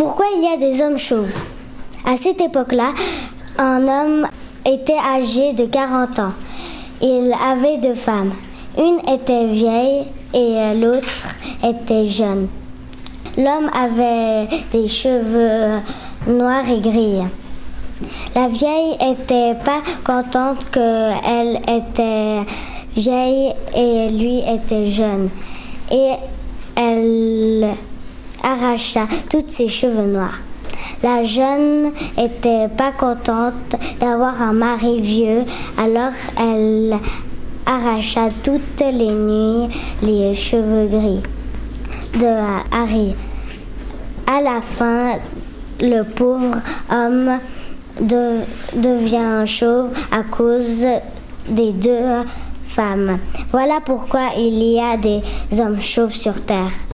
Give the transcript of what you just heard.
Pourquoi il y a des hommes chauves? À cette époque-là, un homme était âgé de 40 ans. Il avait deux femmes. Une était vieille et l'autre était jeune. L'homme avait des cheveux noirs et gris. La vieille était pas contente qu'elle était vieille et lui était jeune. Et elle arracha tous ses cheveux noirs. La jeune était pas contente d'avoir un mari vieux, alors elle arracha toutes les nuits les cheveux gris de Harry. À la fin, le pauvre homme devient chauve à cause des deux femmes. Voilà pourquoi il y a des hommes chauves sur Terre.